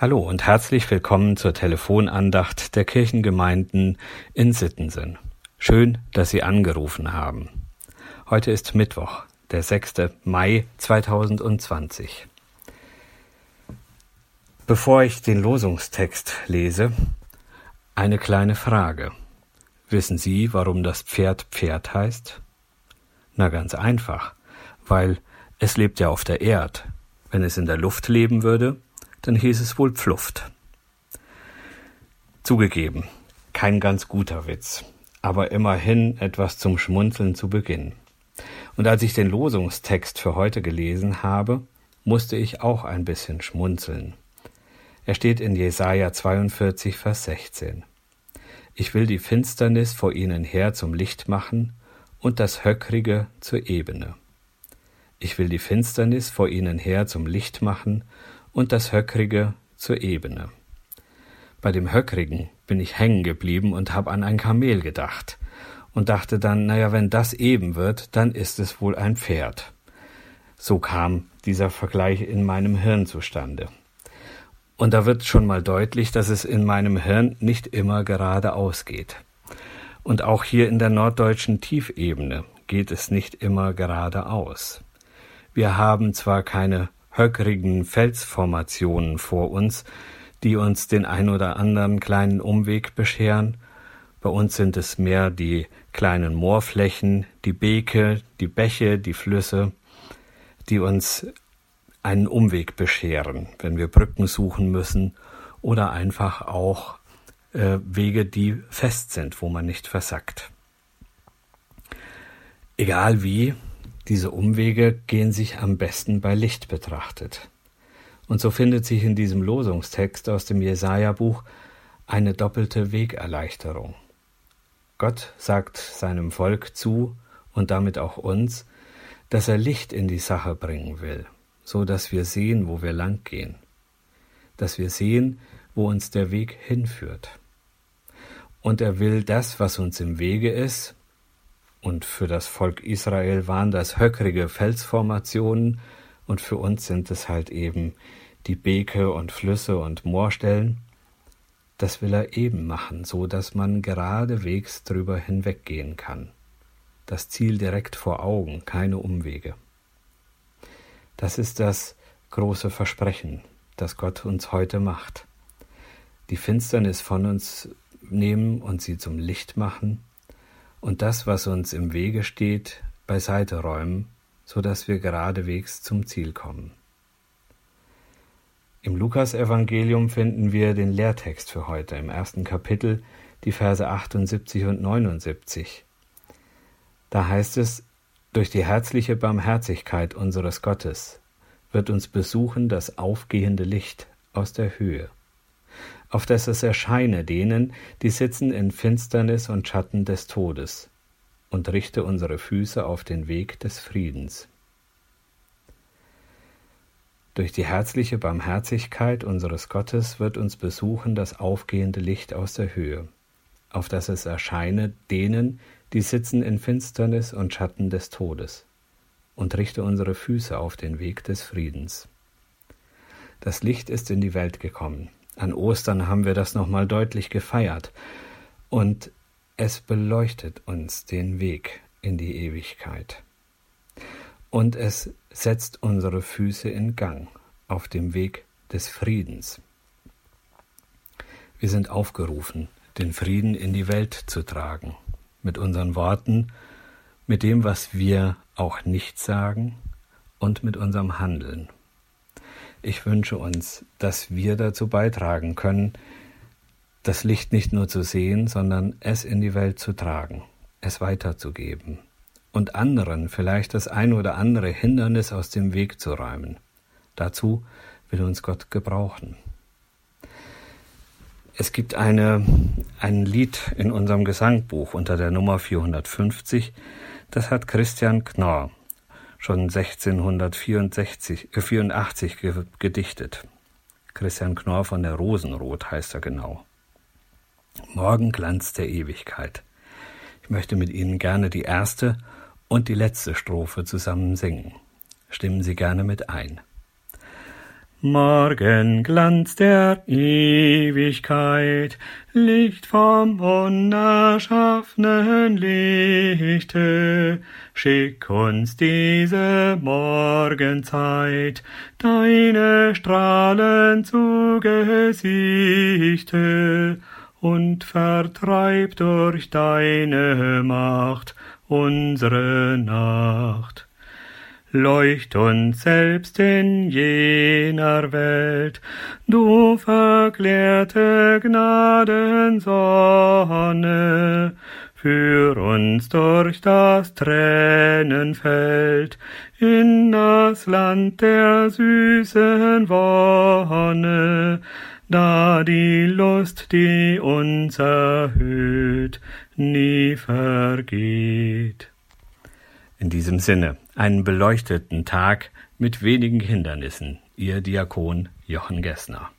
Hallo und herzlich willkommen zur Telefonandacht der Kirchengemeinden in Sittensen. Schön, dass Sie angerufen haben. Heute ist Mittwoch, der 6. Mai 2020. Bevor ich den Losungstext lese, eine kleine Frage. Wissen Sie, warum das Pferd Pferd heißt? Na ganz einfach, weil es lebt ja auf der Erd. Wenn es in der Luft leben würde, dann hieß es wohl Pfluft. Zugegeben, kein ganz guter Witz, aber immerhin etwas zum Schmunzeln zu Beginn. Und als ich den Losungstext für heute gelesen habe, musste ich auch ein bisschen schmunzeln. Er steht in Jesaja 42, Vers 16. Ich will die Finsternis vor ihnen her zum Licht machen und das Höckrige zur Ebene. Ich will die Finsternis vor ihnen her zum Licht machen und das Höckrige zur Ebene. Bei dem Höckrigen bin ich hängen geblieben und habe an ein Kamel gedacht und dachte dann, naja, wenn das eben wird, dann ist es wohl ein Pferd. So kam dieser Vergleich in meinem Hirn zustande. Und da wird schon mal deutlich, dass es in meinem Hirn nicht immer geradeaus geht. Und auch hier in der norddeutschen Tiefebene geht es nicht immer geradeaus. Wir haben zwar keine höckrigen Felsformationen vor uns, die uns den ein oder anderen kleinen Umweg bescheren. Bei uns sind es mehr die kleinen Moorflächen, die Beke, die Bäche, die Flüsse, die uns einen Umweg bescheren, wenn wir Brücken suchen müssen oder einfach auch äh, Wege, die fest sind, wo man nicht versackt. Egal wie, diese Umwege gehen sich am besten bei Licht betrachtet. Und so findet sich in diesem Losungstext aus dem Jesaja-Buch eine doppelte Wegerleichterung. Gott sagt seinem Volk zu und damit auch uns, dass er Licht in die Sache bringen will, so dass wir sehen, wo wir lang gehen, dass wir sehen, wo uns der Weg hinführt. Und er will das, was uns im Wege ist, und für das Volk Israel waren das höckrige Felsformationen und für uns sind es halt eben die Beke und Flüsse und Moorstellen. Das will er eben machen, so dass man geradewegs drüber hinweggehen kann. Das Ziel direkt vor Augen, keine Umwege. Das ist das große Versprechen, das Gott uns heute macht. Die Finsternis von uns nehmen und sie zum Licht machen und das, was uns im Wege steht, beiseite räumen, so dass wir geradewegs zum Ziel kommen. Im Lukasevangelium finden wir den Lehrtext für heute im ersten Kapitel, die Verse 78 und 79. Da heißt es, durch die herzliche Barmherzigkeit unseres Gottes wird uns besuchen das aufgehende Licht aus der Höhe auf dass es erscheine denen, die sitzen in Finsternis und Schatten des Todes, und richte unsere Füße auf den Weg des Friedens. Durch die herzliche Barmherzigkeit unseres Gottes wird uns besuchen das aufgehende Licht aus der Höhe, auf dass es erscheine denen, die sitzen in Finsternis und Schatten des Todes, und richte unsere Füße auf den Weg des Friedens. Das Licht ist in die Welt gekommen, an Ostern haben wir das nochmal deutlich gefeiert. Und es beleuchtet uns den Weg in die Ewigkeit. Und es setzt unsere Füße in Gang auf dem Weg des Friedens. Wir sind aufgerufen, den Frieden in die Welt zu tragen, mit unseren Worten, mit dem, was wir auch nicht sagen und mit unserem Handeln. Ich wünsche uns, dass wir dazu beitragen können, das Licht nicht nur zu sehen, sondern es in die Welt zu tragen, es weiterzugeben und anderen vielleicht das ein oder andere Hindernis aus dem Weg zu räumen. Dazu will uns Gott gebrauchen. Es gibt eine, ein Lied in unserem Gesangbuch unter der Nummer 450, das hat Christian Knorr schon 1684 äh, gedichtet. Christian Knorr von der Rosenrot heißt er genau. Morgenglanz der Ewigkeit. Ich möchte mit Ihnen gerne die erste und die letzte Strophe zusammen singen. Stimmen Sie gerne mit ein. Morgenglanz der Ewigkeit, Licht vom unerschaffenen Lichte, schick uns diese Morgenzeit, deine Strahlen zu Gesichte, und vertreib durch deine Macht unsere Nacht. Leucht uns selbst in jener Welt, du verklärte Gnadensonne, führ uns durch das Tränenfeld in das Land der süßen Wonne, da die Lust, die uns erhöht, nie vergeht. In diesem Sinne, einen beleuchteten Tag mit wenigen Hindernissen. Ihr Diakon Jochen Gessner.